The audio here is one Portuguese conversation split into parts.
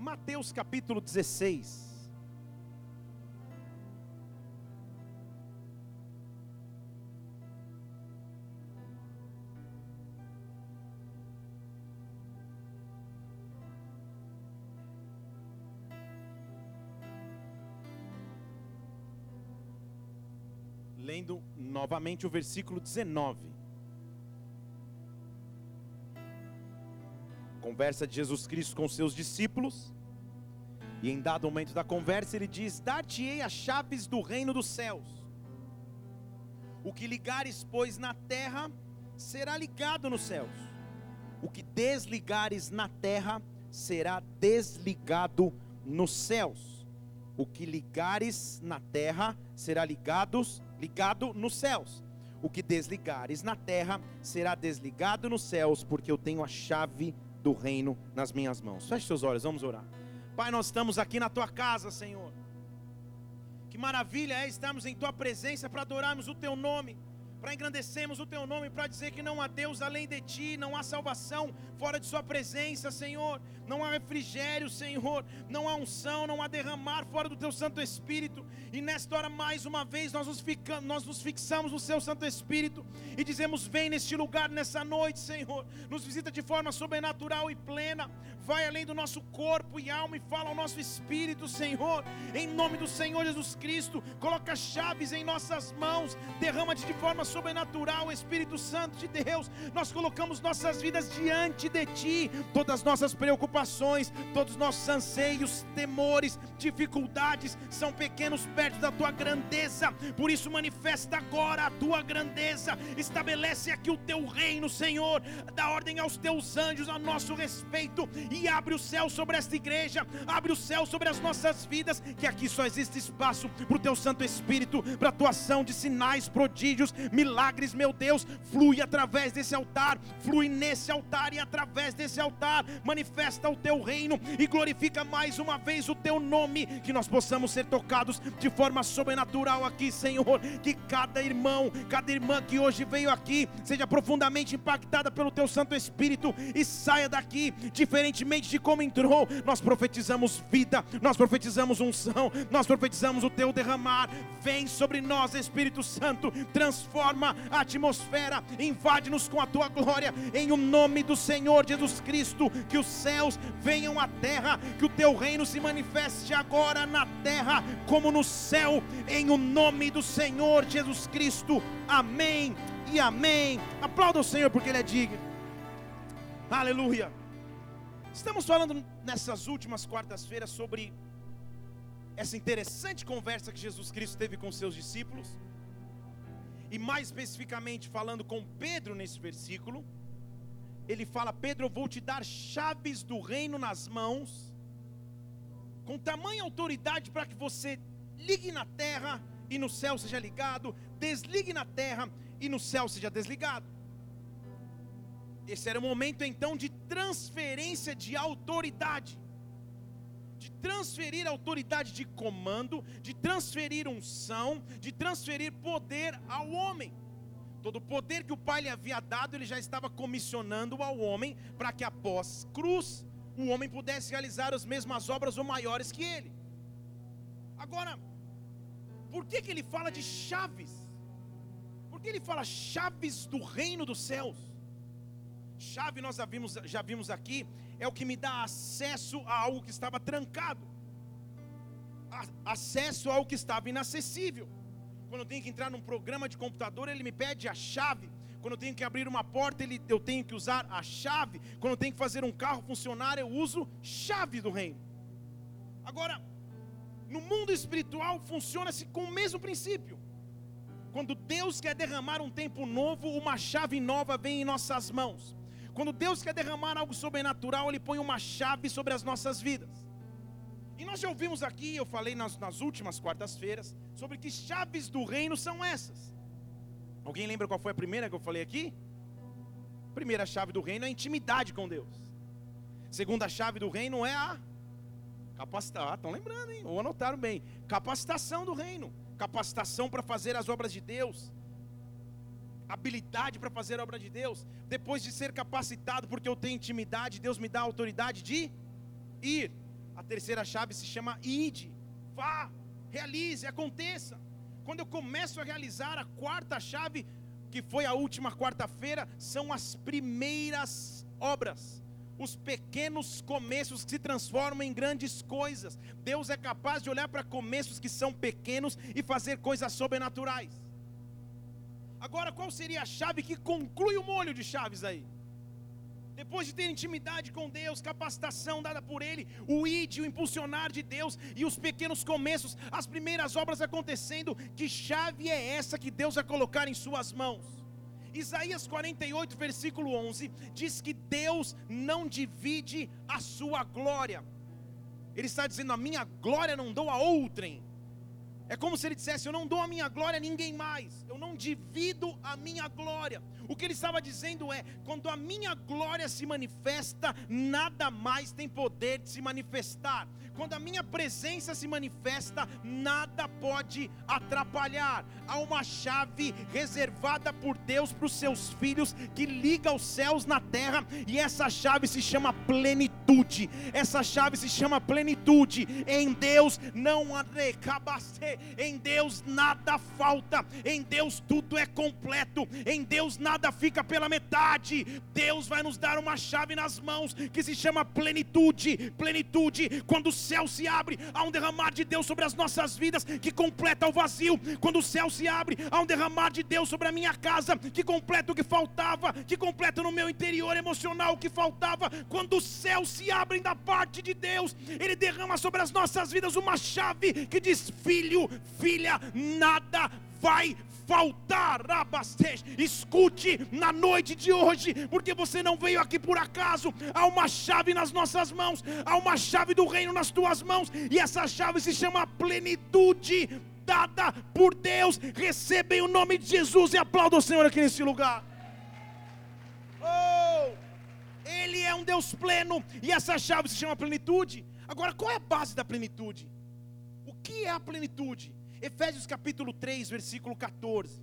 Mateus capítulo 16. Lendo novamente o versículo 19. Conversa de Jesus Cristo com seus discípulos. E em dado momento da conversa, ele diz: Dar-te-ei as chaves do reino dos céus. O que ligares, pois, na terra, será ligado nos céus. O que desligares na terra, será desligado nos céus. O que ligares na terra, será ligados, ligado nos céus. O que desligares na terra, será desligado nos céus, porque eu tenho a chave do reino nas minhas mãos. Feche seus olhos, vamos orar. Pai, nós estamos aqui na tua casa, Senhor. Que maravilha é estarmos em tua presença para adorarmos o teu nome para engrandecermos o teu nome, para dizer que não há Deus além de ti, não há salvação fora de Sua presença, Senhor, não há refrigério, Senhor, não há unção, não há derramar fora do Teu Santo Espírito, e nesta hora, mais uma vez, nós nos, ficamos, nós nos fixamos no Seu Santo Espírito e dizemos: Vem neste lugar, nessa noite, Senhor, nos visita de forma sobrenatural e plena, vai além do nosso corpo e alma e fala ao nosso espírito, Senhor, em nome do Senhor Jesus Cristo, coloca chaves em nossas mãos, derrama-te de forma sobrenatural, Espírito Santo de Deus, nós colocamos nossas vidas diante de Ti, todas as nossas preocupações, todos os nossos anseios, temores, dificuldades são pequenos perto da Tua grandeza, por isso manifesta agora a Tua grandeza, estabelece aqui o Teu reino, Senhor, dá ordem aos Teus anjos a nosso respeito e abre o céu sobre esta igreja, abre o céu sobre as nossas vidas, que aqui só existe espaço para o Teu Santo Espírito, para a Tua ação de sinais, prodígios, milagres, meu Deus, flui através desse altar, flui nesse altar e através desse altar, manifesta o teu reino e glorifica mais uma vez o teu nome, que nós possamos ser tocados de forma sobrenatural aqui, Senhor, que cada irmão, cada irmã que hoje veio aqui, seja profundamente impactada pelo teu Santo Espírito e saia daqui diferentemente de como entrou. Nós profetizamos vida, nós profetizamos unção, nós profetizamos o teu derramar. Vem sobre nós, Espírito Santo, transforma a atmosfera, invade-nos com a tua glória, em o nome do Senhor Jesus Cristo, que os céus venham à terra, que o teu reino se manifeste agora na terra como no céu, em o nome do Senhor Jesus Cristo. Amém e amém. Aplauda o Senhor porque Ele é digno. Aleluia. Estamos falando nessas últimas quartas-feiras sobre essa interessante conversa que Jesus Cristo teve com seus discípulos e mais especificamente falando com Pedro nesse versículo, ele fala: Pedro, eu vou te dar chaves do reino nas mãos, com tamanha autoridade para que você ligue na terra e no céu seja ligado, desligue na terra e no céu seja desligado. Esse era o momento então de transferência de autoridade de transferir autoridade de comando, de transferir unção, de transferir poder ao homem. Todo o poder que o Pai lhe havia dado, ele já estava comissionando ao homem, para que após cruz, o homem pudesse realizar as mesmas obras ou maiores que ele. Agora, por que, que ele fala de chaves? Por que ele fala chaves do reino dos céus? Chave nós já vimos, já vimos aqui, é o que me dá acesso a algo que estava trancado, acesso a algo que estava inacessível. Quando eu tenho que entrar num programa de computador, ele me pede a chave. Quando eu tenho que abrir uma porta, ele, eu tenho que usar a chave. Quando eu tenho que fazer um carro funcionar, eu uso chave do reino. Agora, no mundo espiritual funciona-se com o mesmo princípio. Quando Deus quer derramar um tempo novo, uma chave nova vem em nossas mãos. Quando Deus quer derramar algo sobrenatural, Ele põe uma chave sobre as nossas vidas. E nós já ouvimos aqui, eu falei nas, nas últimas quartas-feiras, sobre que chaves do reino são essas. Alguém lembra qual foi a primeira que eu falei aqui? Primeira chave do reino é a intimidade com Deus. Segunda chave do reino é a capacitação. Ah, estão lembrando, hein? Ou anotaram bem. Capacitação do reino. Capacitação para fazer as obras de Deus habilidade para fazer a obra de Deus, depois de ser capacitado, porque eu tenho intimidade, Deus me dá autoridade de ir. A terceira chave se chama ide. Vá, realize, aconteça. Quando eu começo a realizar a quarta chave, que foi a última quarta-feira, são as primeiras obras. Os pequenos começos que se transformam em grandes coisas. Deus é capaz de olhar para começos que são pequenos e fazer coisas sobrenaturais. Agora, qual seria a chave que conclui o molho de chaves aí? Depois de ter intimidade com Deus, capacitação dada por Ele, o id, o impulsionar de Deus e os pequenos começos, as primeiras obras acontecendo, que chave é essa que Deus vai colocar em Suas mãos? Isaías 48, versículo 11, diz que Deus não divide a sua glória. Ele está dizendo: A minha glória não dou a outrem. É como se ele dissesse: Eu não dou a minha glória a ninguém mais, eu não divido a minha glória. O que ele estava dizendo é: quando a minha glória se manifesta, nada mais tem poder de se manifestar. Quando a minha presença se manifesta, nada pode atrapalhar. Há uma chave reservada por Deus para os seus filhos que liga os céus na terra, e essa chave se chama plenitude. Essa chave se chama plenitude. Em Deus não arrecabacê, em Deus nada falta, em Deus tudo é completo, em Deus nada fica pela metade. Deus vai nos dar uma chave nas mãos que se chama plenitude. Plenitude, quando o céu se abre, há um derramar de Deus sobre as nossas vidas que completa o vazio. Quando o céu se abre, há um derramar de Deus sobre a minha casa que completa o que faltava, que completa no meu interior emocional o que faltava. Quando os céus se abrem da parte de Deus, Ele derrama sobre as nossas vidas uma chave que diz: Filho, filha, nada vai faltar, abastece. Escute na noite de hoje, porque você não veio aqui por acaso. Há uma chave nas nossas mãos, há uma chave do reino nas tuas mãos, e essa chave se chama plenitude dada por Deus. Recebem o nome de Jesus e aplauda o Senhor aqui nesse lugar. Oh! Ele é um Deus pleno e essa chave se chama plenitude. Agora, qual é a base da plenitude? O que é a plenitude? Efésios capítulo 3, versículo 14.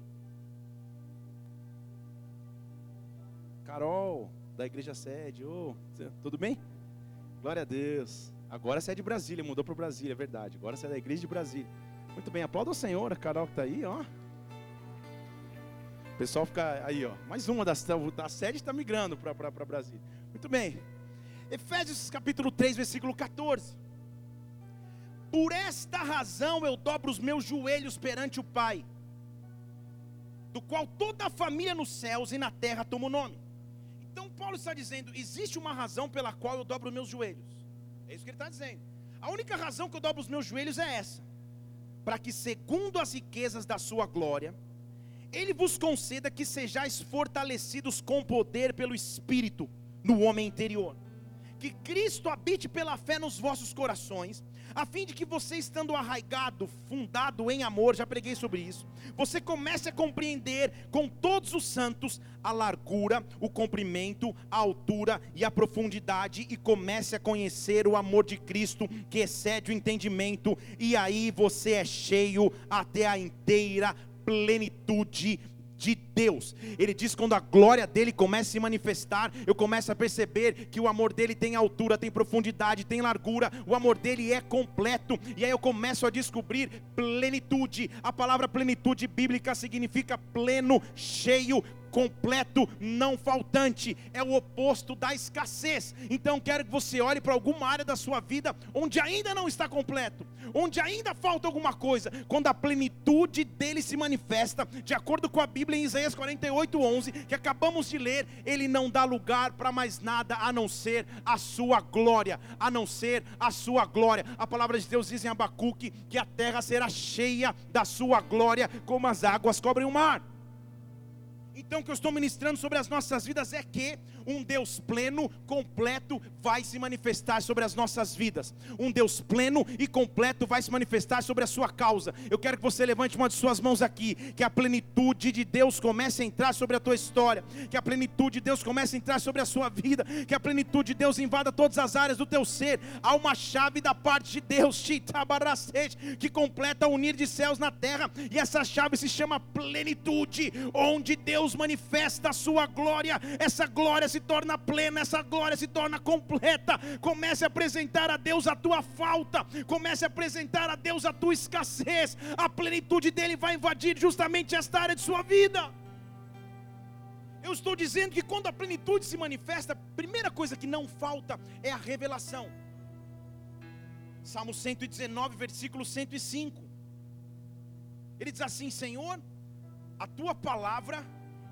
Carol, da igreja sede, oh, tudo bem? Glória a Deus. Agora você é de Brasília, mudou para Brasília, é verdade. Agora você é da igreja de Brasília. Muito bem, aplauda o Senhor, a Carol que está aí, ó. O pessoal fica aí, ó. Mais uma das da sede está migrando para Brasília. Muito bem. Efésios capítulo 3, versículo 14. Por esta razão eu dobro os meus joelhos perante o Pai, do qual toda a família nos céus e na terra toma o nome. Então Paulo está dizendo: existe uma razão pela qual eu dobro os meus joelhos. É isso que ele está dizendo. A única razão que eu dobro os meus joelhos é essa: para que, segundo as riquezas da sua glória, Ele vos conceda que sejais fortalecidos com poder pelo Espírito no homem interior. Que Cristo habite pela fé nos vossos corações a fim de que você, estando arraigado, fundado em amor, já preguei sobre isso, você comece a compreender com todos os santos a largura, o comprimento, a altura e a profundidade, e comece a conhecer o amor de Cristo que excede o entendimento, e aí você é cheio até a inteira plenitude de Deus. Ele diz: quando a glória dele começa a se manifestar, eu começo a perceber que o amor dele tem altura, tem profundidade, tem largura, o amor dele é completo, e aí eu começo a descobrir plenitude. A palavra plenitude bíblica significa pleno, cheio, completo, não faltante, é o oposto da escassez. Então quero que você olhe para alguma área da sua vida onde ainda não está completo, onde ainda falta alguma coisa. Quando a plenitude dele se manifesta, de acordo com a Bíblia em Isaías 48:11, que acabamos de ler, ele não dá lugar para mais nada a não ser a sua glória, a não ser a sua glória. A palavra de Deus diz em Abacuque que a terra será cheia da sua glória, como as águas cobrem o mar. Então, o que eu estou ministrando sobre as nossas vidas é que um Deus pleno, completo, vai se manifestar sobre as nossas vidas. Um Deus pleno e completo vai se manifestar sobre a sua causa. Eu quero que você levante uma de suas mãos aqui, que a plenitude de Deus comece a entrar sobre a tua história, que a plenitude de Deus comece a entrar sobre a sua vida, que a plenitude de Deus invada todas as áreas do teu ser. Há uma chave da parte de Deus, que completa o unir de céus na terra, e essa chave se chama plenitude, onde Deus Deus manifesta a sua glória, essa glória se torna plena, essa glória se torna completa. Comece a apresentar a Deus a tua falta, comece a apresentar a Deus a tua escassez. A plenitude dele vai invadir justamente esta área de sua vida. Eu estou dizendo que quando a plenitude se manifesta, a primeira coisa que não falta é a revelação. Salmo 119, versículo 105. Ele diz assim: Senhor, a tua palavra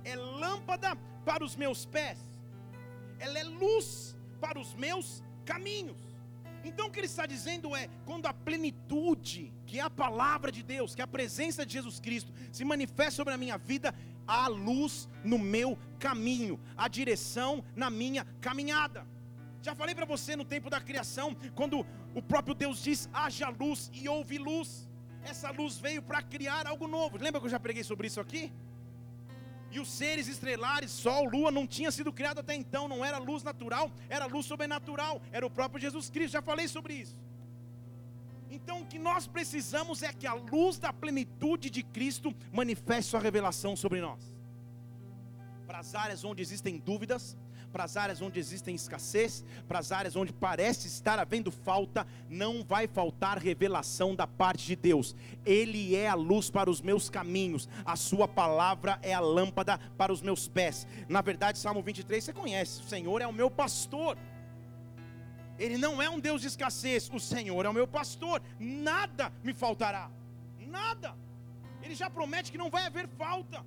é lâmpada para os meus pés, ela é luz para os meus caminhos. Então o que ele está dizendo é: quando a plenitude, que é a palavra de Deus, que é a presença de Jesus Cristo, se manifesta sobre a minha vida, há luz no meu caminho, a direção na minha caminhada. Já falei para você no tempo da criação, quando o próprio Deus diz: haja luz e houve luz. Essa luz veio para criar algo novo. Lembra que eu já preguei sobre isso aqui? E os seres estrelares, sol, lua, não tinha sido criado até então, não era luz natural, era luz sobrenatural, era o próprio Jesus Cristo. Já falei sobre isso. Então o que nós precisamos é que a luz da plenitude de Cristo manifeste sua revelação sobre nós. Para as áreas onde existem dúvidas, para as áreas onde existem escassez, para as áreas onde parece estar havendo falta, não vai faltar revelação da parte de Deus. Ele é a luz para os meus caminhos, a sua palavra é a lâmpada para os meus pés. Na verdade, Salmo 23 você conhece: o Senhor é o meu pastor. Ele não é um Deus de escassez, o Senhor é o meu pastor, nada me faltará, nada. Ele já promete que não vai haver falta.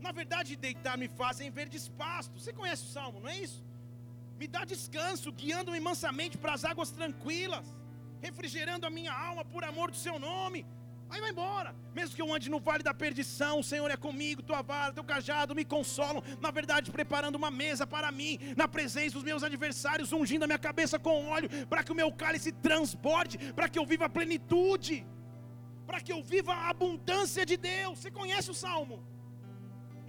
Na verdade, deitar me fazem verdes pastos. Você conhece o salmo, não é isso? Me dá descanso, guiando-me mansamente para as águas tranquilas, refrigerando a minha alma por amor do seu nome. Aí vai embora. Mesmo que eu ande no vale da perdição, o Senhor é comigo, tua vara, teu cajado me consolam. Na verdade, preparando uma mesa para mim, na presença dos meus adversários, ungindo a minha cabeça com óleo, para que o meu cálice transborde, para que eu viva a plenitude, para que eu viva a abundância de Deus. Você conhece o salmo?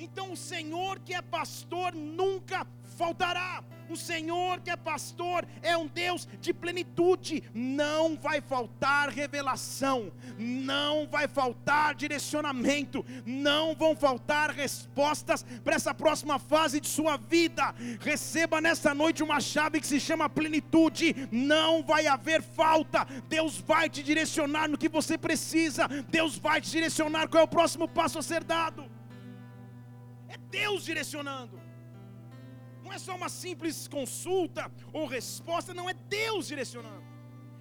Então o Senhor que é pastor nunca faltará. O Senhor que é pastor é um Deus de plenitude. Não vai faltar revelação, não vai faltar direcionamento, não vão faltar respostas para essa próxima fase de sua vida. Receba nessa noite uma chave que se chama plenitude. Não vai haver falta. Deus vai te direcionar no que você precisa. Deus vai te direcionar qual é o próximo passo a ser dado. É Deus direcionando. Não é só uma simples consulta ou resposta, não é Deus direcionando.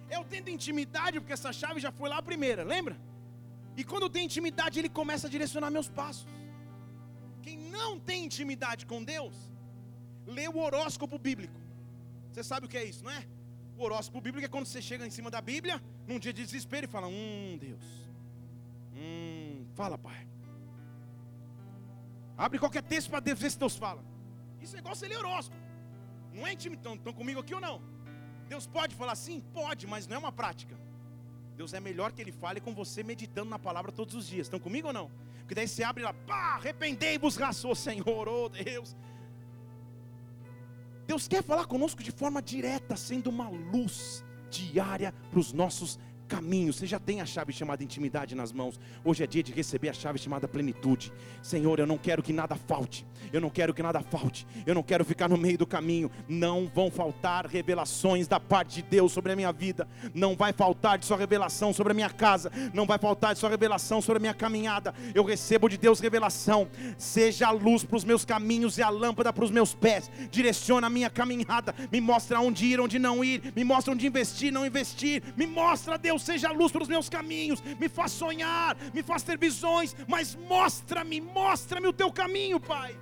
Eu tendo intimidade, porque essa chave já foi lá a primeira, lembra? E quando eu tenho intimidade, Ele começa a direcionar meus passos. Quem não tem intimidade com Deus, lê o horóscopo bíblico. Você sabe o que é isso, não é? O horóscopo bíblico é quando você chega em cima da Bíblia, num dia de desespero, e fala: Hum, Deus. Hum, fala, Pai. Abre qualquer texto para ver se Deus fala. Isso é igual você ler horóscopo. Não é intimidação. Estão, estão comigo aqui ou não? Deus pode falar sim? Pode, mas não é uma prática. Deus é melhor que Ele fale com você meditando na palavra todos os dias. Estão comigo ou não? Porque daí você abre lá, pá, arrependei-vos, raçou, Senhor, oh Deus. Deus quer falar conosco de forma direta, sendo uma luz diária para os nossos caminho. Você já tem a chave chamada intimidade nas mãos. Hoje é dia de receber a chave chamada plenitude. Senhor, eu não quero que nada falte. Eu não quero que nada falte. Eu não quero ficar no meio do caminho. Não vão faltar revelações da parte de Deus sobre a minha vida. Não vai faltar de sua revelação sobre a minha casa. Não vai faltar de sua revelação sobre a minha caminhada. Eu recebo de Deus revelação. Seja a luz para os meus caminhos e a lâmpada para os meus pés. Direciona a minha caminhada. Me mostra onde ir, onde não ir. Me mostra onde investir, não investir. Me mostra, Deus seja luz para os meus caminhos, me faz sonhar, me faz ter visões, mas mostra-me, mostra-me o teu caminho, Pai.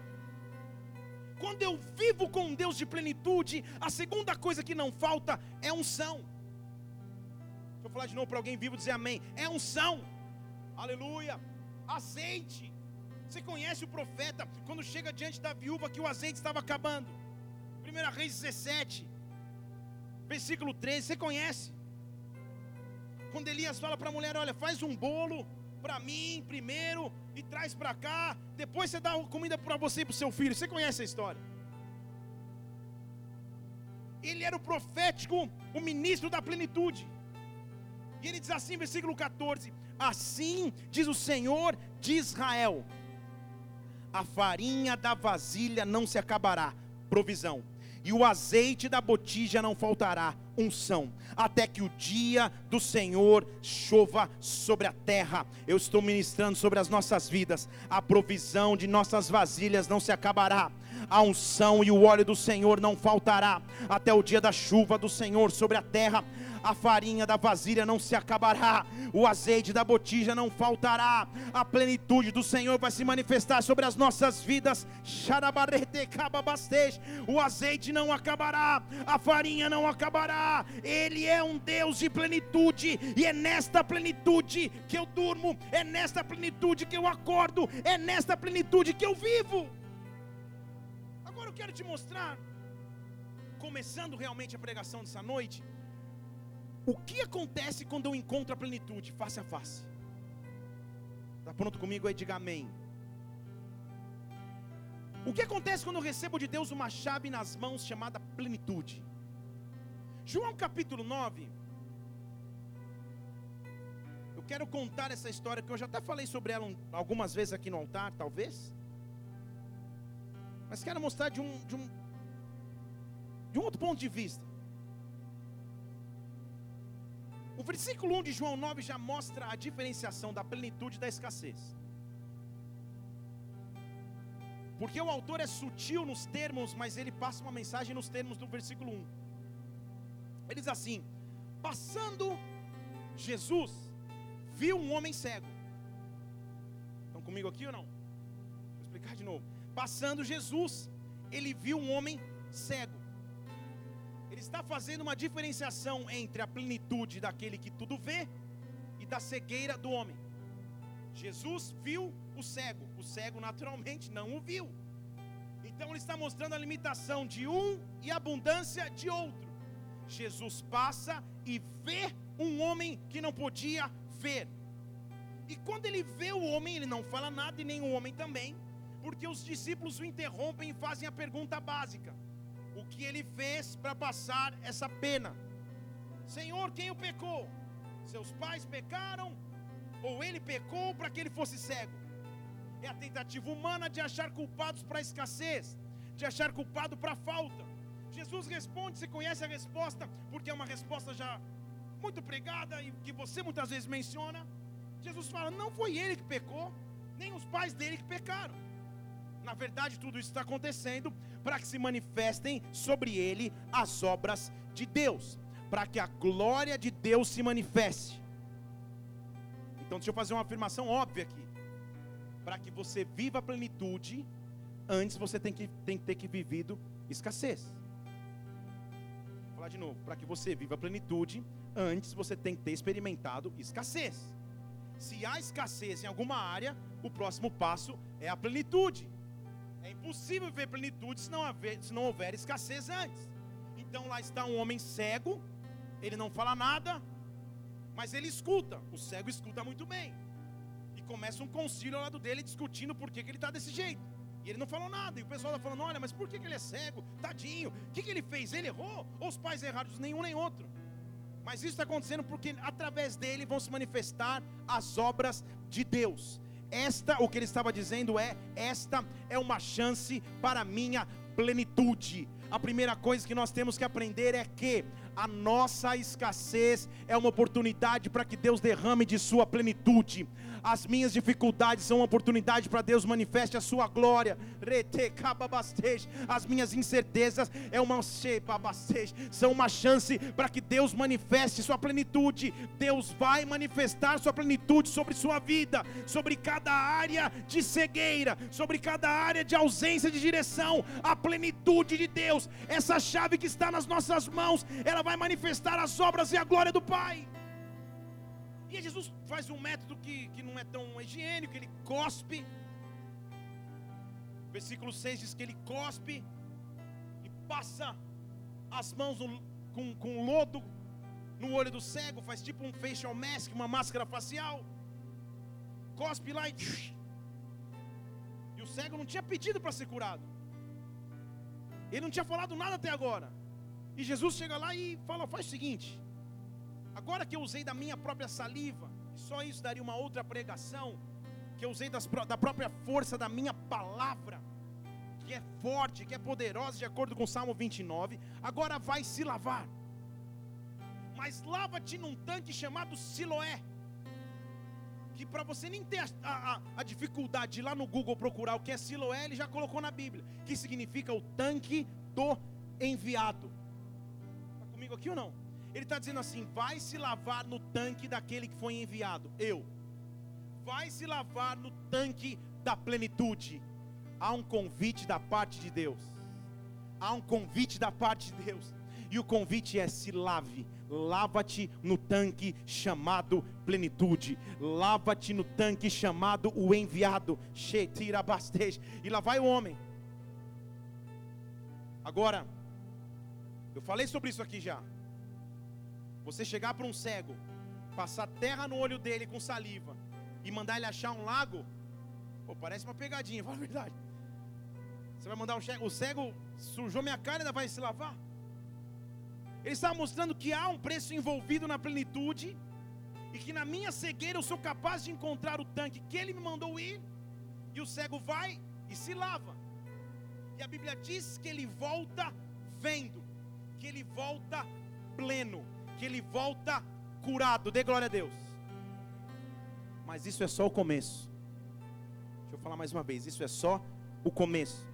Quando eu vivo com Deus de plenitude, a segunda coisa que não falta é unção. Deixa eu falar de novo para alguém vivo dizer amém. É unção, aleluia, azeite. Você conhece o profeta quando chega diante da viúva que o azeite estava acabando? 1 Reis 17, versículo 13. Você conhece? Quando Elias fala para a mulher: Olha, faz um bolo para mim primeiro e traz para cá, depois você dá comida para você e para o seu filho. Você conhece a história? Ele era o profético, o ministro da plenitude. E ele diz assim, versículo 14: Assim diz o Senhor de Israel: a farinha da vasilha não se acabará, provisão, e o azeite da botija não faltará, unção, até que o dia do Senhor chova sobre a terra. Eu estou ministrando sobre as nossas vidas, a provisão de nossas vasilhas não se acabará. A unção e o óleo do Senhor não faltará, até o dia da chuva do Senhor sobre a terra, a farinha da vasilha não se acabará, o azeite da botija não faltará, a plenitude do Senhor vai se manifestar sobre as nossas vidas, o azeite não acabará, a farinha não acabará, Ele é um Deus de plenitude, e é nesta plenitude que eu durmo, é nesta plenitude que eu acordo, é nesta plenitude que eu vivo. Eu quero te mostrar, começando realmente a pregação dessa noite, o que acontece quando eu encontro a plenitude face a face. Está pronto comigo aí? Diga amém. O que acontece quando eu recebo de Deus uma chave nas mãos chamada plenitude? João capítulo 9. Eu quero contar essa história que eu já até falei sobre ela algumas vezes aqui no altar, talvez. Mas quero mostrar de um, de um, de um outro ponto de vista. O versículo 1 de João 9 já mostra a diferenciação da plenitude da escassez. Porque o autor é sutil nos termos, mas ele passa uma mensagem nos termos do versículo 1. Ele diz assim: Passando Jesus, viu um homem cego. Estão comigo aqui ou não? Vou explicar de novo. Passando Jesus, ele viu um homem cego. Ele está fazendo uma diferenciação entre a plenitude daquele que tudo vê e da cegueira do homem. Jesus viu o cego, o cego naturalmente não o viu. Então ele está mostrando a limitação de um e a abundância de outro. Jesus passa e vê um homem que não podia ver. E quando ele vê o homem, ele não fala nada e nem o homem também porque os discípulos o interrompem e fazem a pergunta básica: que ele fez para passar essa pena? Senhor, quem o pecou? Seus pais pecaram? Ou ele pecou para que ele fosse cego? É a tentativa humana de achar culpados para a escassez, de achar culpado para a falta. Jesus responde, você conhece a resposta, porque é uma resposta já muito pregada e que você muitas vezes menciona. Jesus fala: não foi ele que pecou, nem os pais dele que pecaram. Na verdade, tudo isso está acontecendo para que se manifestem sobre ele as obras de Deus, para que a glória de Deus se manifeste. Então, deixa eu fazer uma afirmação óbvia aqui. Para que você viva a plenitude, antes você tem que, tem que ter que vivido escassez. Vou falar de novo. Para que você viva a plenitude, antes você tem que ter experimentado escassez. Se há escassez em alguma área, o próximo passo é a plenitude. É impossível viver plenitude se não, haver, se não houver escassez antes. Então lá está um homem cego, ele não fala nada, mas ele escuta. O cego escuta muito bem. E começa um concílio ao lado dele discutindo por que, que ele está desse jeito. E ele não falou nada. E o pessoal está falando: olha, mas por que, que ele é cego? Tadinho. O que, que ele fez? Ele errou? Ou os pais erraram? Nenhum nem outro. Mas isso está acontecendo porque através dele vão se manifestar as obras de Deus. Esta, o que ele estava dizendo é: esta é uma chance para minha plenitude. A primeira coisa que nós temos que aprender é que a nossa escassez é uma oportunidade para que Deus derrame de sua plenitude. As minhas dificuldades são uma oportunidade para Deus manifeste a sua glória. As minhas incertezas é uma são uma chance para que Deus manifeste sua plenitude. Deus vai manifestar sua plenitude sobre sua vida, sobre cada área de cegueira, sobre cada área de ausência de direção. A plenitude de Deus, essa chave que está nas nossas mãos, ela vai manifestar as obras e a glória do Pai. E Jesus faz um método que, que não é tão higiênico, ele cospe. Versículo 6 diz que ele cospe e passa as mãos no, com, com lodo no olho do cego, faz tipo um facial mask, uma máscara facial. Cospe lá e. E o cego não tinha pedido para ser curado. Ele não tinha falado nada até agora. E Jesus chega lá e fala: faz o seguinte, Agora que eu usei da minha própria saliva, só isso daria uma outra pregação. que eu usei das, da própria força da minha palavra, que é forte, que é poderosa, de acordo com o Salmo 29, agora vai se lavar. Mas lava-te num tanque chamado Siloé. Que para você nem ter a, a, a, dificuldade de ir lá no Google procurar o que é Siloé, ele já colocou na Bíblia. Que significa o tanque do enviado. Comigo aqui ou não? Ele está dizendo assim: vai se lavar no tanque daquele que foi enviado. Eu. Vai se lavar no tanque da plenitude. Há um convite da parte de Deus. Há um convite da parte de Deus. E o convite é: se lave lava-te no tanque chamado plenitude, lava-te no tanque chamado o enviado, e lá vai o homem. Agora, eu falei sobre isso aqui já. Você chegar para um cego, passar terra no olho dele com saliva e mandar ele achar um lago, pô, parece uma pegadinha, fala a verdade. Você vai mandar um cego, o cego sujou minha cara e ainda vai se lavar? Ele estava mostrando que há um preço envolvido na plenitude e que na minha cegueira eu sou capaz de encontrar o tanque que ele me mandou ir, e o cego vai e se lava. E a Bíblia diz que ele volta vendo, que ele volta pleno, que ele volta curado. Dê glória a Deus. Mas isso é só o começo. Deixa eu falar mais uma vez, isso é só o começo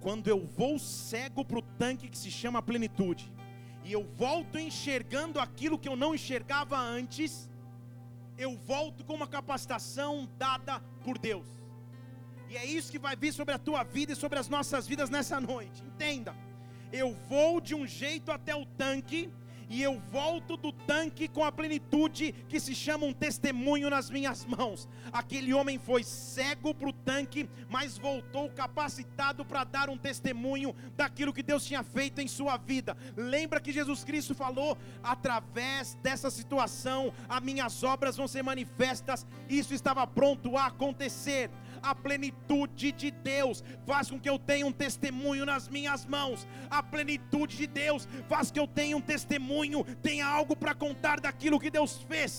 quando eu vou cego para o tanque que se chama plenitude, e eu volto enxergando aquilo que eu não enxergava antes, eu volto com uma capacitação dada por Deus. E é isso que vai vir sobre a tua vida e sobre as nossas vidas nessa noite. Entenda. Eu vou de um jeito até o tanque e eu volto do tanque com a plenitude que se chama um testemunho nas minhas mãos. Aquele homem foi cego para o tanque, mas voltou capacitado para dar um testemunho daquilo que Deus tinha feito em sua vida. Lembra que Jesus Cristo falou: através dessa situação, as minhas obras vão ser manifestas. Isso estava pronto a acontecer a plenitude de Deus faz com que eu tenha um testemunho nas minhas mãos. A plenitude de Deus faz que eu tenha um testemunho, tenha algo para contar daquilo que Deus fez.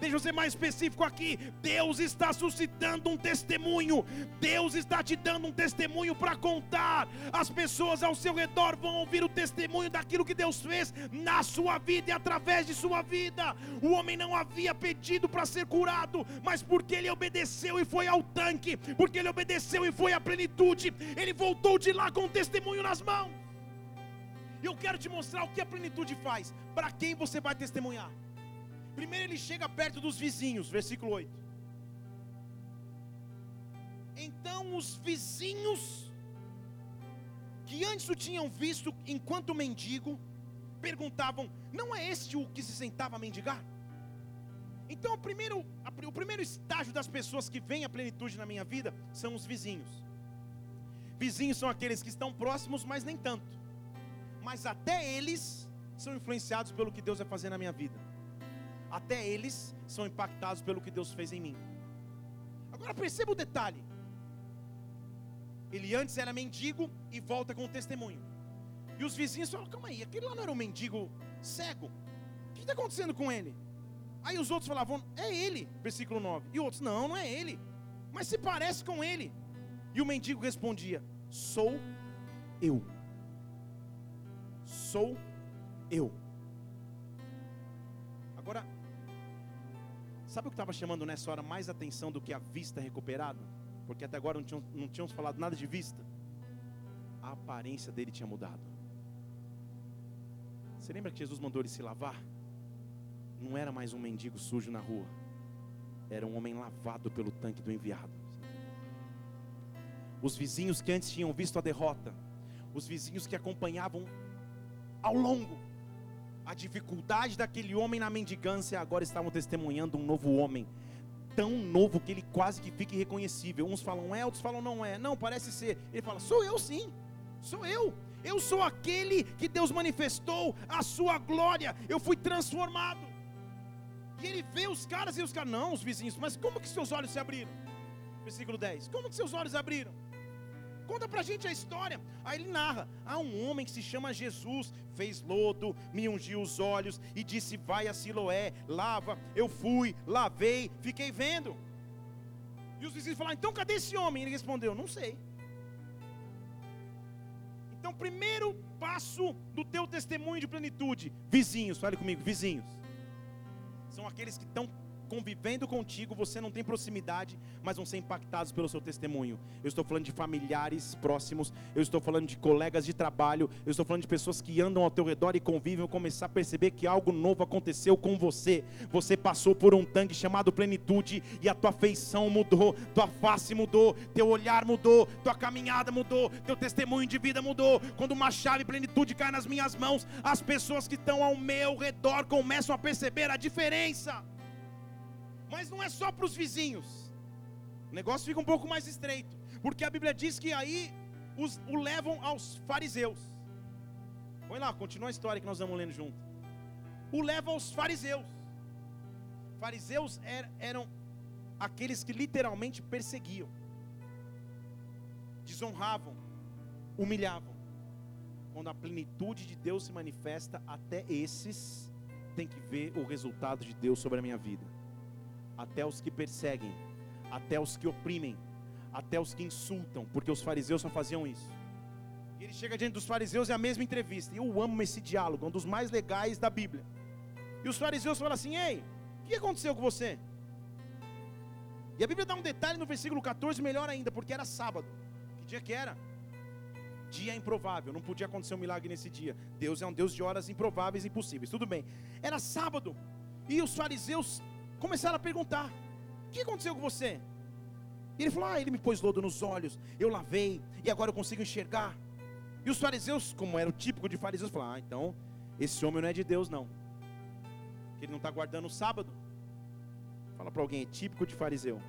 Deixa eu ser mais específico aqui. Deus está suscitando um testemunho. Deus está te dando um testemunho para contar. As pessoas ao seu redor vão ouvir o testemunho daquilo que Deus fez na sua vida e através de sua vida. O homem não havia pedido para ser curado mas porque ele obedeceu e foi ao tanque, porque ele obedeceu e foi à plenitude, ele voltou de lá com um testemunho nas mãos. Eu quero te mostrar o que a plenitude faz, para quem você vai testemunhar. Primeiro ele chega perto dos vizinhos, versículo 8. Então os vizinhos que antes o tinham visto enquanto mendigo, perguntavam: Não é este o que se sentava a mendigar? Então, o primeiro, o primeiro estágio das pessoas que vêm à plenitude na minha vida são os vizinhos. Vizinhos são aqueles que estão próximos, mas nem tanto. Mas até eles são influenciados pelo que Deus vai fazer na minha vida. Até eles são impactados pelo que Deus fez em mim. Agora perceba o detalhe. Ele antes era mendigo e volta com o testemunho. E os vizinhos falam: calma aí, aquele lá não era um mendigo cego? O que está acontecendo com ele? Aí os outros falavam, é ele, versículo 9. E outros, não, não é ele. Mas se parece com ele. E o mendigo respondia: Sou eu. Sou eu. Agora, sabe o que estava chamando nessa hora mais atenção do que a vista recuperada? Porque até agora não tínhamos, não tínhamos falado nada de vista. A aparência dele tinha mudado. Você lembra que Jesus mandou ele se lavar? Não era mais um mendigo sujo na rua, era um homem lavado pelo tanque do enviado. Os vizinhos que antes tinham visto a derrota, os vizinhos que acompanhavam ao longo a dificuldade daquele homem na mendigância, agora estavam testemunhando um novo homem, tão novo que ele quase que fica irreconhecível. Uns falam é, outros falam não é. Não, parece ser. Ele fala: sou eu sim, sou eu. Eu sou aquele que Deus manifestou a sua glória. Eu fui transformado. E ele vê os caras e os caras, não, os vizinhos, mas como que seus olhos se abriram? Versículo 10: Como que seus olhos abriram? conta pra gente a história. Aí ele narra: há um homem que se chama Jesus, fez lodo, me ungiu os olhos e disse: Vai a Siloé, lava. Eu fui, lavei, fiquei vendo. E os vizinhos falaram: Então cadê esse homem? Ele respondeu: Não sei. Então, primeiro passo do teu testemunho de plenitude, vizinhos, fale comigo, vizinhos. São aqueles que estão convivendo contigo, você não tem proximidade, mas vão ser impactados pelo seu testemunho. Eu estou falando de familiares próximos, eu estou falando de colegas de trabalho, eu estou falando de pessoas que andam ao teu redor e convivem, começar a perceber que algo novo aconteceu com você. Você passou por um tanque chamado plenitude e a tua feição mudou, tua face mudou, teu olhar mudou, tua caminhada mudou, teu testemunho de vida mudou. Quando uma chave plenitude cai nas minhas mãos, as pessoas que estão ao meu redor começam a perceber a diferença. Mas não é só para os vizinhos. O negócio fica um pouco mais estreito. Porque a Bíblia diz que aí os, o levam aos fariseus. Põe lá, continua a história que nós vamos lendo junto. O leva aos fariseus. Fariseus er, eram aqueles que literalmente perseguiam, desonravam, humilhavam. Quando a plenitude de Deus se manifesta, até esses têm que ver o resultado de Deus sobre a minha vida até os que perseguem, até os que oprimem, até os que insultam, porque os fariseus só faziam isso. E ele chega diante dos fariseus e é a mesma entrevista. Eu amo esse diálogo, um dos mais legais da Bíblia. E os fariseus falam assim: Ei, o que aconteceu com você? E a Bíblia dá um detalhe no versículo 14, melhor ainda, porque era sábado. Que dia que era? Dia improvável, não podia acontecer um milagre nesse dia. Deus é um Deus de horas improváveis e impossíveis. Tudo bem. Era sábado. E os fariseus começaram a perguntar: O que aconteceu com você? E ele falou: Ah, ele me pôs lodo nos olhos, eu lavei, e agora eu consigo enxergar. E os fariseus, como era o típico de fariseus, falaram: Ah, então esse homem não é de Deus, não. Que ele não está guardando o sábado. Fala para alguém: é típico de fariseu.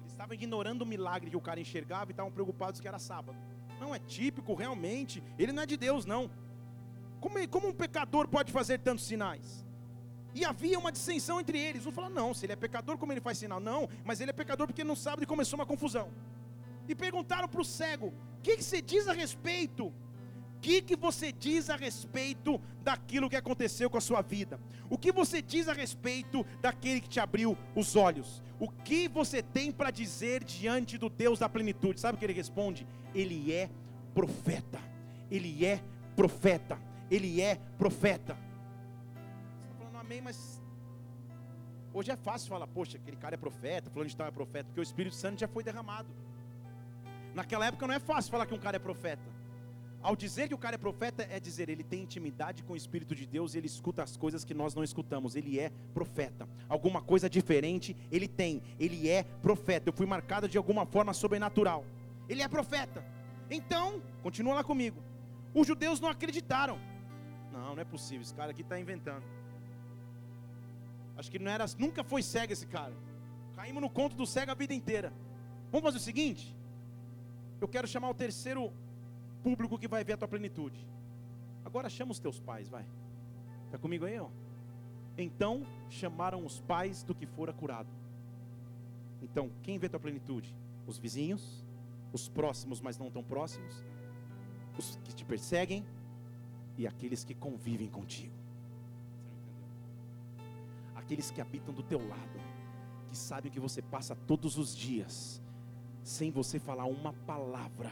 Eles estavam ignorando o milagre que o cara enxergava e estavam preocupados que era sábado. Não é típico, realmente. Ele não é de Deus, não. Como, como um pecador pode fazer tantos sinais? E havia uma dissensão entre eles. Um falou: não, se ele é pecador, como ele faz sinal? Não, mas ele é pecador porque não sabe e começou uma confusão. E perguntaram para o cego: o que, que você diz a respeito? O que, que você diz a respeito daquilo que aconteceu com a sua vida? O que você diz a respeito daquele que te abriu os olhos? O que você tem para dizer diante do Deus da plenitude? Sabe o que ele responde? Ele é profeta. Ele é profeta. Ele é profeta amém, mas hoje é fácil falar, poxa, aquele cara é profeta, falando de tal é profeta, porque o Espírito Santo já foi derramado. Naquela época não é fácil falar que um cara é profeta. Ao dizer que o cara é profeta, é dizer ele tem intimidade com o Espírito de Deus e ele escuta as coisas que nós não escutamos. Ele é profeta. Alguma coisa diferente ele tem. Ele é profeta. Eu fui marcado de alguma forma sobrenatural. Ele é profeta. Então, continua lá comigo. Os judeus não acreditaram. Não, não é possível. Esse cara aqui está inventando. Acho que não era, nunca foi cego esse cara. Caímos no conto do cego a vida inteira. Vamos fazer o seguinte? Eu quero chamar o terceiro público que vai ver a tua plenitude. Agora chama os teus pais, vai. Está comigo aí, ó? Então chamaram os pais do que fora curado. Então, quem vê a tua plenitude? Os vizinhos, os próximos, mas não tão próximos, os que te perseguem e aqueles que convivem contigo aqueles que habitam do teu lado, que sabem o que você passa todos os dias, sem você falar uma palavra.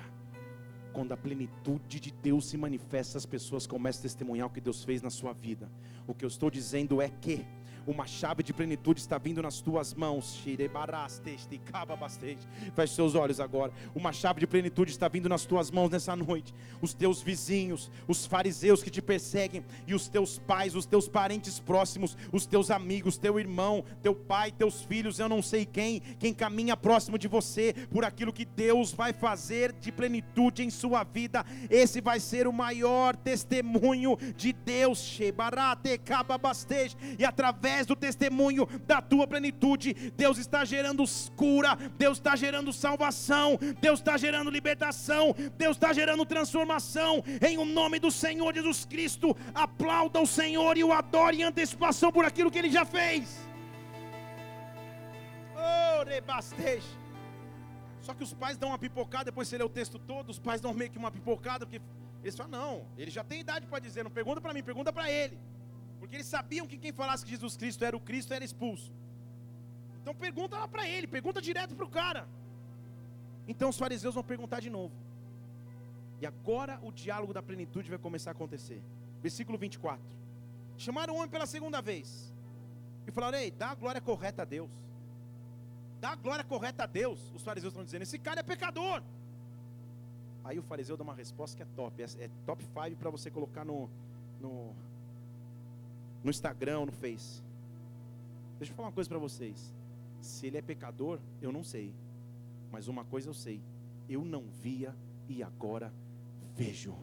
Quando a plenitude de Deus se manifesta, as pessoas começam a testemunhar o que Deus fez na sua vida. O que eu estou dizendo é que uma chave de plenitude está vindo nas tuas mãos. Feche seus olhos agora. Uma chave de plenitude está vindo nas tuas mãos nessa noite. Os teus vizinhos, os fariseus que te perseguem, e os teus pais, os teus parentes próximos, os teus amigos, teu irmão, teu pai, teus filhos, eu não sei quem, quem caminha próximo de você por aquilo que Deus vai fazer de plenitude em sua vida. Esse vai ser o maior testemunho de Deus. E através através do testemunho da tua plenitude, Deus está gerando cura, Deus está gerando salvação, Deus está gerando libertação, Deus está gerando transformação, em o nome do Senhor Jesus Cristo. Aplauda o Senhor e o adore em antecipação por aquilo que Ele já fez. Oh, Só que os pais dão uma pipocada, depois você lê o texto todo, os pais dão meio que uma pipocada, porque eles falam, não, ele já tem idade para dizer, não pergunta para mim, pergunta para ele. Porque eles sabiam que quem falasse que Jesus Cristo era o Cristo era expulso. Então pergunta lá para ele, pergunta direto para o cara. Então os fariseus vão perguntar de novo. E agora o diálogo da plenitude vai começar a acontecer. Versículo 24. Chamaram o homem pela segunda vez. E falaram: Ei, dá a glória correta a Deus. Dá a glória correta a Deus. Os fariseus estão dizendo: Esse cara é pecador. Aí o fariseu dá uma resposta que é top. É, é top 5 para você colocar no, no, no Instagram, no Face. Deixa eu falar uma coisa para vocês. Se ele é pecador, eu não sei. Mas uma coisa eu sei: eu não via e agora vejo.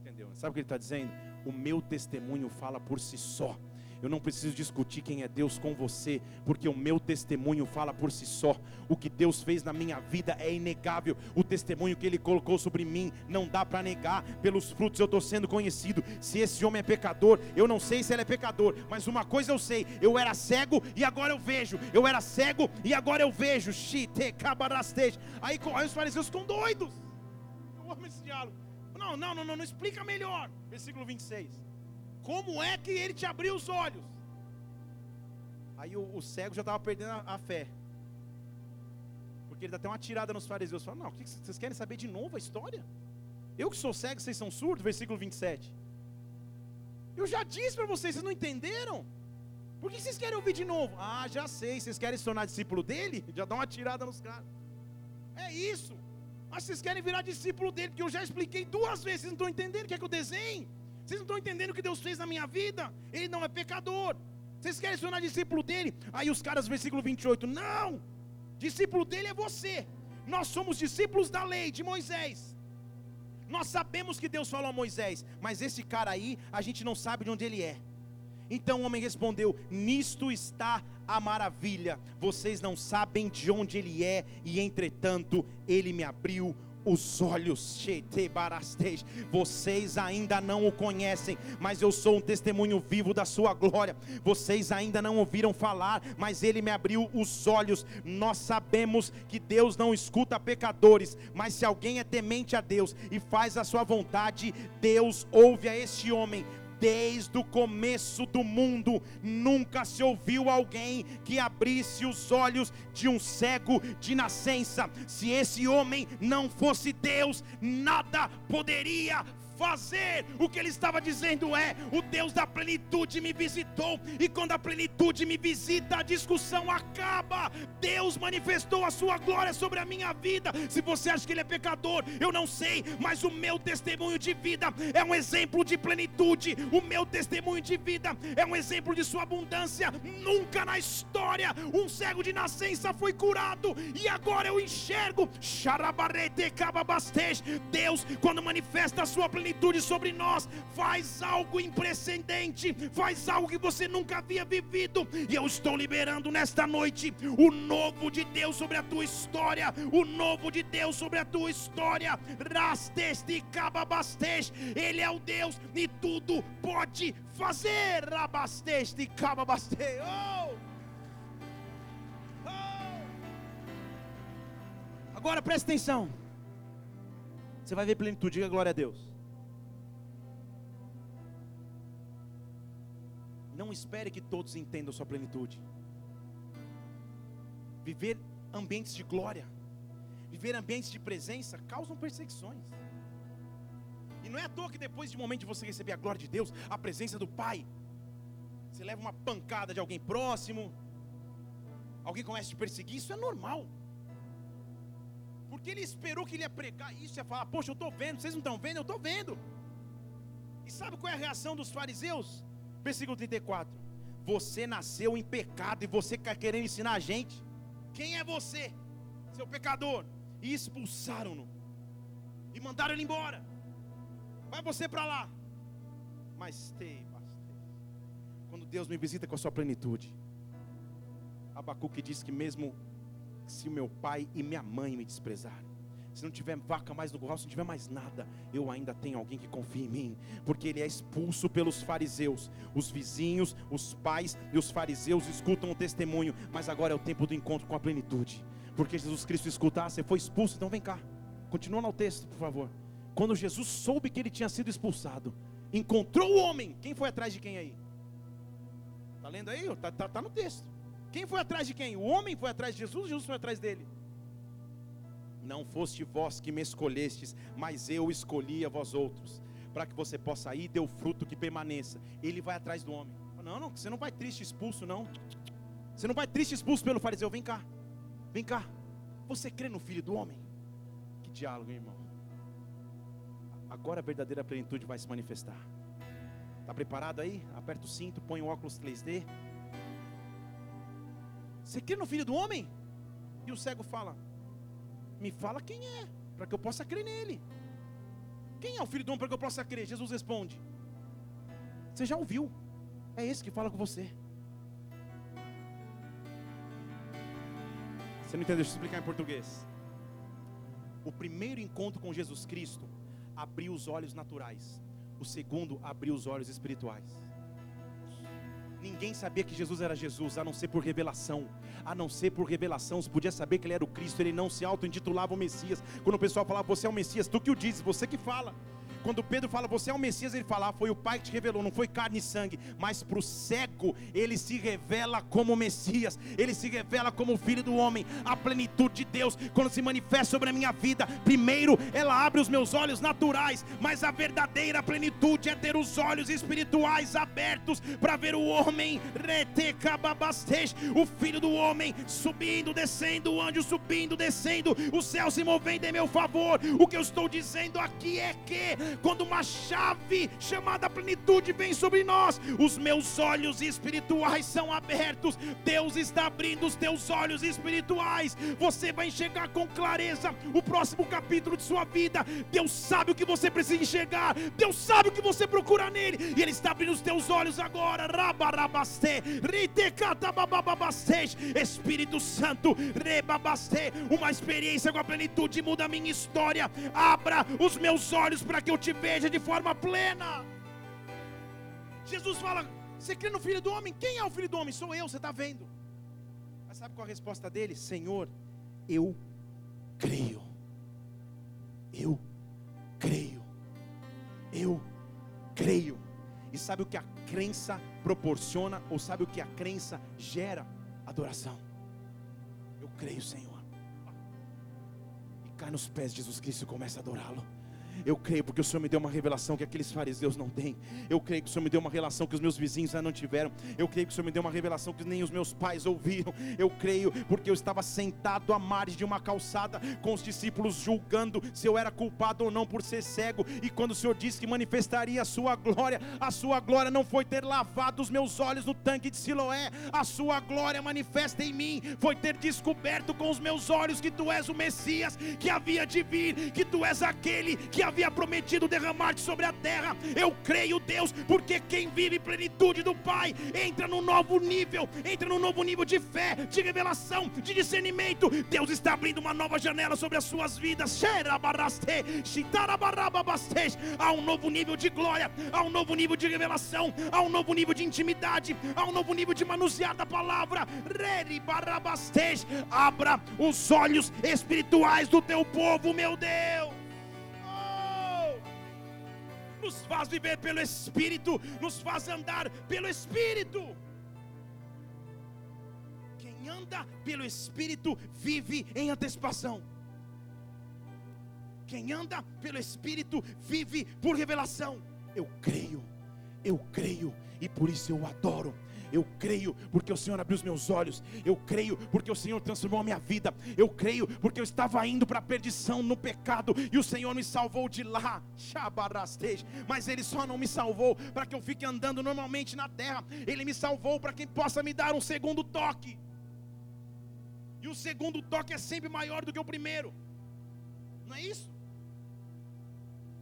Entendeu? Sabe o que ele está dizendo? O meu testemunho fala por si só. Eu não preciso discutir quem é Deus com você, porque o meu testemunho fala por si só. O que Deus fez na minha vida é inegável. O testemunho que Ele colocou sobre mim não dá para negar. Pelos frutos eu estou sendo conhecido. Se esse homem é pecador, eu não sei se ele é pecador, mas uma coisa eu sei: eu era cego e agora eu vejo. Eu era cego e agora eu vejo. Aí, aí os fariseus ficam doidos. Eu amo esse diálogo. Não, não, não, não, não explica melhor. Versículo 26. Como é que ele te abriu os olhos? Aí o, o cego já estava perdendo a, a, fé. Porque ele dá até uma tirada nos fariseus. Fala, não, que vocês querem saber de novo a história? Eu que sou cego, vocês são surdos? Versículo 27. Eu já disse para vocês, vocês não entenderam? Por que vocês querem ouvir de novo? Ah, já sei, vocês querem se tornar discípulo dele? Já dá uma tirada nos caras. É isso. Mas vocês querem virar discípulo dele, porque eu já expliquei duas vezes, vocês não estão entendendo, quer que eu desenhe? Vocês não estão entendendo o que Deus fez na minha vida? Ele não é pecador. Vocês querem se tornar discípulo dele? Aí os caras, versículo 28, não! Discípulo dele é você. Nós somos discípulos da lei de Moisés. Nós sabemos que Deus falou a Moisés, mas esse cara aí, a gente não sabe de onde ele é. Então o homem respondeu: Nisto está a maravilha. Vocês não sabem de onde ele é, e entretanto ele me abriu os olhos. Vocês ainda não o conhecem, mas eu sou um testemunho vivo da sua glória. Vocês ainda não ouviram falar, mas ele me abriu os olhos. Nós sabemos que Deus não escuta pecadores, mas se alguém é temente a Deus e faz a sua vontade, Deus ouve a este homem desde o começo do mundo, nunca se ouviu alguém que abrisse os olhos de um cego de nascença. Se esse homem não fosse Deus, nada poderia fazer. O que ele estava dizendo é: o Deus da plenitude me visitou, e quando a plenitude me visita, a discussão acaba. Deus manifestou a sua glória sobre a minha vida. Se você acha que ele é pecador, eu não sei, mas o meu testemunho de vida é um exemplo de plenitude. O meu testemunho de vida é um exemplo de sua abundância. Nunca na história um cego de nascença foi curado, e agora eu enxergo. Deus, quando manifesta a sua plenitude, plenitude sobre nós, faz algo imprecedente, faz algo que você nunca havia vivido, e eu estou liberando nesta noite o novo de Deus sobre a tua história, o novo de Deus sobre a tua história, rasteste cababasteste, Ele é o Deus e tudo pode fazer, rabasteste cababasteste, oh! oh! Agora presta atenção. Você vai ver plenitude, diga glória a Deus. Não espere que todos entendam sua plenitude. Viver ambientes de glória, viver ambientes de presença, causam perseguições. E não é à toa que depois de um momento de você receber a glória de Deus, a presença do Pai, você leva uma pancada de alguém próximo, alguém começa a te perseguir, isso é normal. Porque ele esperou que ele ia pregar isso, ia falar, poxa, eu estou vendo, vocês não estão vendo, eu estou vendo. E sabe qual é a reação dos fariseus? Versículo 34. Você nasceu em pecado e você está querendo ensinar a gente. Quem é você, seu pecador? E expulsaram-no. E mandaram ele embora. Vai você para lá. Mas tem, quando Deus me visita com a sua plenitude. Abacuque diz que mesmo se meu pai e minha mãe me desprezaram, se não tiver vaca mais no curral, se não tiver mais nada, eu ainda tenho alguém que confia em mim, porque ele é expulso pelos fariseus. Os vizinhos, os pais e os fariseus escutam o testemunho, mas agora é o tempo do encontro com a plenitude. porque Jesus Cristo escutar, você foi expulso, então vem cá. Continua no texto, por favor. Quando Jesus soube que ele tinha sido expulsado, encontrou o homem. Quem foi atrás de quem aí? Está lendo aí? Está tá, tá no texto. Quem foi atrás de quem? O homem foi atrás de Jesus, Jesus foi atrás dele. Não foste vós que me escolhestes, mas eu escolhi a vós outros, para que você possa ir e dê o fruto que permaneça. Ele vai atrás do homem. Não, não, você não vai triste expulso, não. Você não vai triste expulso pelo fariseu. Vem cá, vem cá. Você crê no filho do homem? Que diálogo, irmão. Agora a verdadeira plenitude vai se manifestar. Está preparado aí? Aperta o cinto, põe o óculos 3D. Você crê no filho do homem? E o cego fala: Me fala quem é, para que eu possa crer nele. Quem é o filho do homem para que eu possa crer? Jesus responde: Você já ouviu? É esse que fala com você. Você não entendeu? Deixa eu explicar em português. O primeiro encontro com Jesus Cristo abriu os olhos naturais. O segundo abriu os olhos espirituais. Ninguém sabia que Jesus era Jesus, a não ser por revelação. A não ser por revelação, você podia saber que ele era o Cristo, ele não se auto-intitulava o Messias. Quando o pessoal falava, você é o Messias, tu que o dizes, você que fala. Quando Pedro fala, você é o Messias, ele fala, ah, foi o Pai que te revelou, não foi carne e sangue, mas para o cego, ele se revela como Messias, ele se revela como Filho do Homem, a plenitude de Deus, quando se manifesta sobre a minha vida, primeiro ela abre os meus olhos naturais, mas a verdadeira plenitude é ter os olhos espirituais abertos para ver o homem, o Filho do Homem, subindo, descendo, o anjo subindo, descendo, o céu se movendo em meu favor. O que eu estou dizendo aqui é que quando uma chave chamada plenitude vem sobre nós, os meus olhos espirituais são abertos. Deus está abrindo os teus olhos espirituais. Você vai enxergar com clareza o próximo capítulo de sua vida. Deus sabe o que você precisa enxergar. Deus sabe o que você procura nele. E Ele está abrindo os teus olhos agora. Espírito Santo, uma experiência com a plenitude muda a minha história. Abra os meus olhos para que eu te veja de forma plena. Jesus fala: Você crê no filho do homem? Quem é o filho do homem? Sou eu, você está vendo. Mas sabe qual a resposta dele? Senhor, eu creio. Eu creio. Eu creio. E sabe o que a crença proporciona? Ou sabe o que a crença gera? Adoração. Eu creio, Senhor. E cai nos pés de Jesus Cristo e começa a adorá-lo. Eu creio porque o Senhor me deu uma revelação que aqueles fariseus não têm. Eu creio que o Senhor me deu uma revelação que os meus vizinhos ainda não tiveram. Eu creio que o Senhor me deu uma revelação que nem os meus pais ouviram. Eu creio porque eu estava sentado à margem de uma calçada com os discípulos julgando se eu era culpado ou não por ser cego. E quando o Senhor disse que manifestaria a sua glória, a sua glória não foi ter lavado os meus olhos no tanque de Siloé. A sua glória manifesta em mim foi ter descoberto com os meus olhos que tu és o Messias que havia de vir, que tu és aquele que havia prometido derramar sobre a terra. Eu creio, Deus, porque quem vive plenitude do Pai entra num novo nível, entra num novo nível de fé, de revelação, de discernimento. Deus está abrindo uma nova janela sobre as suas vidas. Há um novo nível de glória, há um novo nível de revelação, há um novo nível de intimidade, há um novo nível de manusear da palavra. Abra os olhos espirituais do teu povo, meu Deus nos faz viver pelo Espírito, nos faz andar pelo Espírito. Quem anda pelo Espírito vive em antecipação. Quem anda pelo Espírito vive por revelação. Eu creio, eu creio, e por isso eu adoro eu creio porque o Senhor abriu os meus olhos. Eu creio porque o Senhor transformou a minha vida. Eu creio porque eu estava indo para a perdição no pecado e o Senhor me salvou de lá. Mas Ele só não me salvou para que eu fique andando normalmente na terra. Ele me salvou para que possa me dar um segundo toque. E o segundo toque é sempre maior do que o primeiro. Não é isso?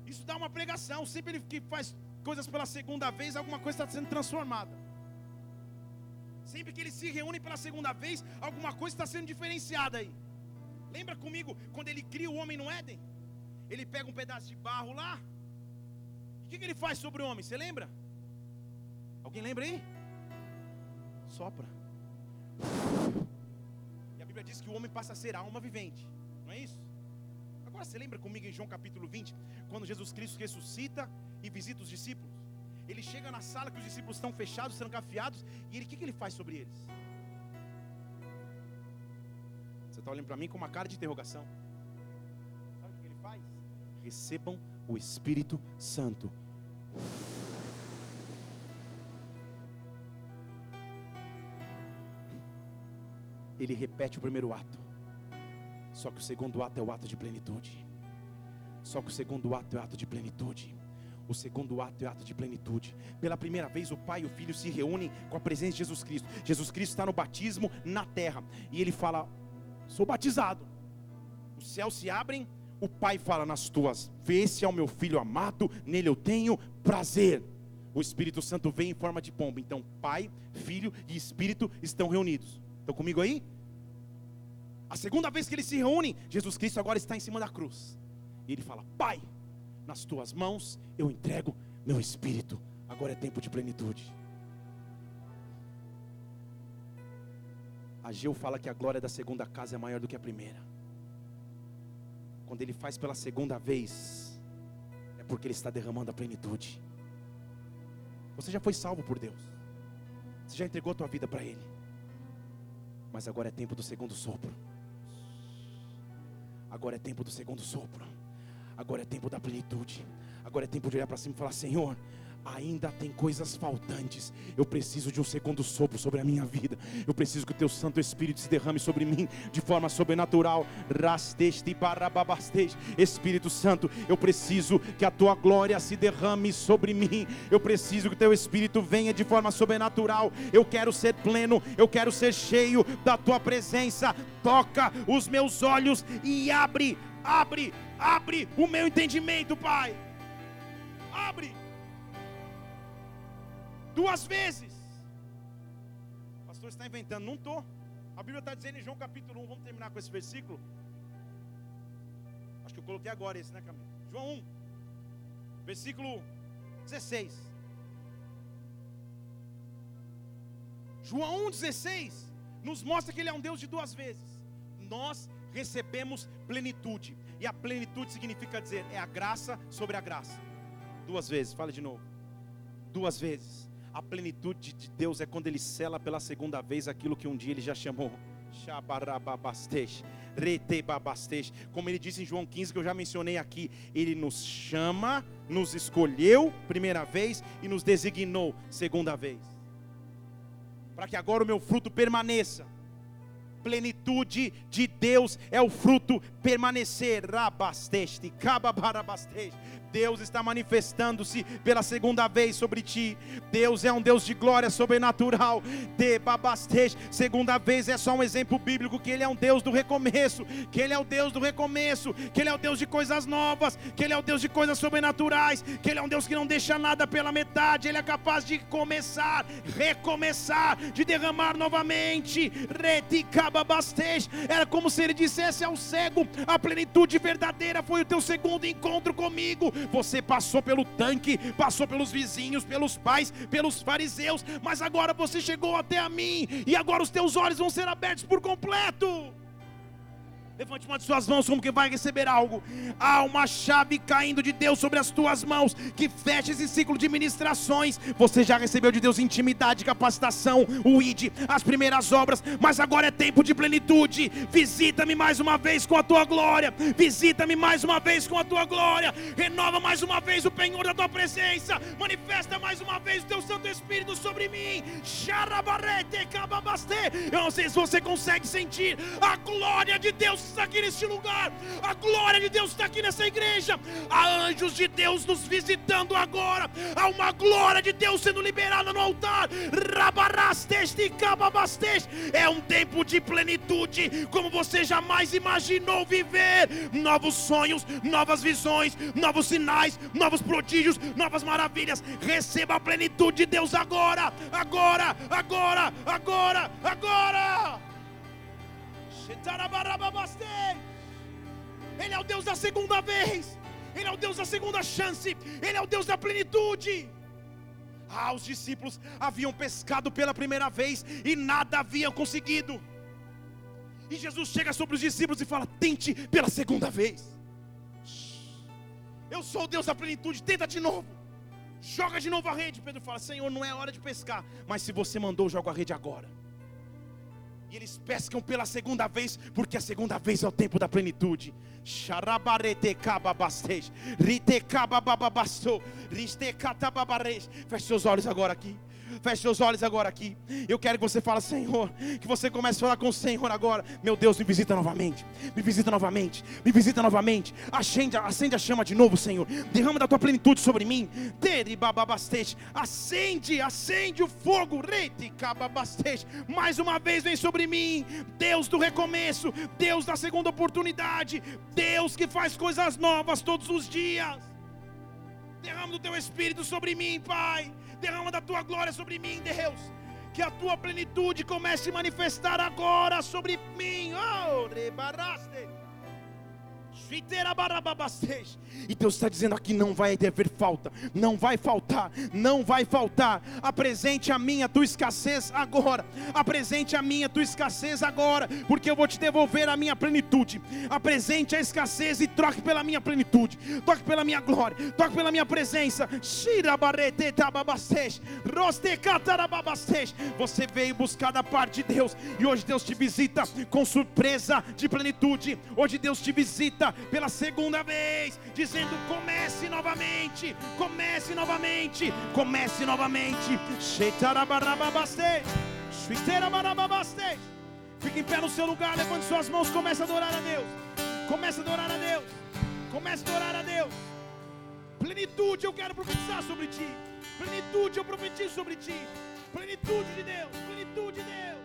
Isso dá uma pregação. Sempre que faz coisas pela segunda vez, alguma coisa está sendo transformada. Sempre que eles se reúnem pela segunda vez, alguma coisa está sendo diferenciada aí. Lembra comigo quando ele cria o homem no Éden? Ele pega um pedaço de barro lá. E o que, que ele faz sobre o homem? Você lembra? Alguém lembra aí? Sopra. E a Bíblia diz que o homem passa a ser alma vivente, não é isso? Agora você lembra comigo em João capítulo 20, quando Jesus Cristo ressuscita e visita os discípulos? Ele chega na sala que os discípulos estão fechados, trancafiados, e ele, o que, que ele faz sobre eles? Você está olhando para mim com uma cara de interrogação. Sabe o que ele faz? Recebam o Espírito Santo. Ele repete o primeiro ato. Só que o segundo ato é o ato de plenitude. Só que o segundo ato é o ato de plenitude. O segundo ato é ato de plenitude. Pela primeira vez, o Pai e o Filho se reúnem com a presença de Jesus Cristo. Jesus Cristo está no batismo na terra. E ele fala: Sou batizado. Os céus se abrem. O Pai fala nas tuas: Vê se é o meu filho amado, nele eu tenho prazer. O Espírito Santo vem em forma de pomba. Então, Pai, Filho e Espírito estão reunidos. Estão comigo aí? A segunda vez que eles se reúnem, Jesus Cristo agora está em cima da cruz. E ele fala: Pai, nas tuas mãos eu entrego meu espírito. Agora é tempo de plenitude. Ageu fala que a glória da segunda casa é maior do que a primeira. Quando ele faz pela segunda vez, é porque ele está derramando a plenitude. Você já foi salvo por Deus. Você já entregou a tua vida para Ele. Mas agora é tempo do segundo sopro. Agora é tempo do segundo sopro. Agora é tempo da plenitude. Agora é tempo de olhar para cima e falar: Senhor, ainda tem coisas faltantes. Eu preciso de um segundo sopro sobre a minha vida. Eu preciso que o teu Santo Espírito se derrame sobre mim de forma sobrenatural. Rasteste barababasteste. Espírito Santo, eu preciso que a tua glória se derrame sobre mim. Eu preciso que o teu Espírito venha de forma sobrenatural. Eu quero ser pleno, eu quero ser cheio da tua presença. Toca os meus olhos e abre, abre, abre o meu entendimento, Pai. Abre duas vezes. O pastor está inventando, não estou. A Bíblia está dizendo em João capítulo 1, vamos terminar com esse versículo. Acho que eu coloquei agora esse, né, Camilo? João 1, versículo 16. João 1,16 nos mostra que Ele é um Deus de duas vezes. Nós recebemos plenitude, e a plenitude significa dizer, é a graça sobre a graça. Duas vezes, fala de novo. Duas vezes. A plenitude de Deus é quando Ele sela pela segunda vez aquilo que um dia Ele já chamou. Como ele disse em João 15, que eu já mencionei aqui, ele nos chama, nos escolheu primeira vez e nos designou segunda vez. Para que agora o meu fruto permaneça. Plenitude de Deus é o fruto permanecer. Rabasteste, cababarabasteste. Deus está manifestando-se pela segunda vez sobre ti. Deus é um Deus de glória sobrenatural. De babastej, segunda vez é só um exemplo bíblico que ele é um Deus do recomeço, que ele é o Deus do recomeço, que ele é o Deus de coisas novas, que ele é o Deus de coisas sobrenaturais, que ele é um Deus que não deixa nada pela metade, ele é capaz de começar, recomeçar, de derramar novamente. Reticababastej, era como se ele dissesse ao cego: a plenitude verdadeira foi o teu segundo encontro comigo você passou pelo tanque, passou pelos vizinhos, pelos pais, pelos fariseus, mas agora você chegou até a mim, e agora os teus olhos vão ser abertos por completo. Levante uma de suas mãos como que vai receber algo. Há uma chave caindo de Deus sobre as tuas mãos que fecha esse ciclo de ministrações. Você já recebeu de Deus intimidade, capacitação, o ID, as primeiras obras, mas agora é tempo de plenitude. Visita-me mais uma vez com a tua glória. Visita-me mais uma vez com a tua glória. Renova mais uma vez o penhor da tua presença. Manifesta mais uma vez o teu Santo Espírito sobre mim. Eu não sei se você consegue sentir a glória de Deus está aqui neste lugar, a glória de Deus está aqui nessa igreja, há anjos de Deus nos visitando agora, há uma glória de Deus sendo liberada no altar. É um tempo de plenitude, como você jamais imaginou viver. Novos sonhos, novas visões, novos sinais, novos prodígios, novas maravilhas. Receba a plenitude de Deus agora, agora, agora, agora, agora. Ele é o Deus da segunda vez. Ele é o Deus da segunda chance. Ele é o Deus da plenitude. Ah, os discípulos haviam pescado pela primeira vez e nada haviam conseguido. E Jesus chega sobre os discípulos e fala: Tente pela segunda vez. Eu sou o Deus da plenitude, tenta de novo. Joga de novo a rede. Pedro fala: Senhor, não é hora de pescar. Mas se você mandou, joga a rede agora. E eles pescam pela segunda vez, porque a segunda vez é o tempo da plenitude. Feche seus olhos agora aqui. Feche seus olhos agora aqui. Eu quero que você fale, Senhor, que você comece a falar com o Senhor agora. Meu Deus, me visita novamente. Me visita novamente. Me visita novamente. Acende, acende a chama de novo, Senhor. Derrama da tua plenitude sobre mim. Acende, acende o fogo. Mais uma vez vem sobre mim. Deus do recomeço. Deus da segunda oportunidade. Deus que faz coisas novas todos os dias. Derrama do teu espírito sobre mim, Pai derrama da tua glória sobre mim, Deus. Que a tua plenitude comece a manifestar agora sobre mim. Oh, rebaraste. E Deus está dizendo aqui: não vai haver falta, não vai faltar, não vai faltar. Apresente a minha tua escassez agora, apresente a minha tua escassez agora, porque eu vou te devolver a minha plenitude. Apresente a escassez e troque pela minha plenitude, toque pela minha glória, toque pela minha presença. Você veio buscar da parte de Deus, e hoje Deus te visita com surpresa de plenitude. Hoje Deus te visita pela segunda vez, dizendo: comece novamente, comece novamente, comece novamente. Fique em pé no seu lugar, levante suas mãos, comece a adorar a Deus. Comece a adorar a Deus. Comece a adorar a Deus. Plenitude eu quero profetizar sobre ti. Plenitude eu profetizo sobre ti. Plenitude de Deus, plenitude de Deus.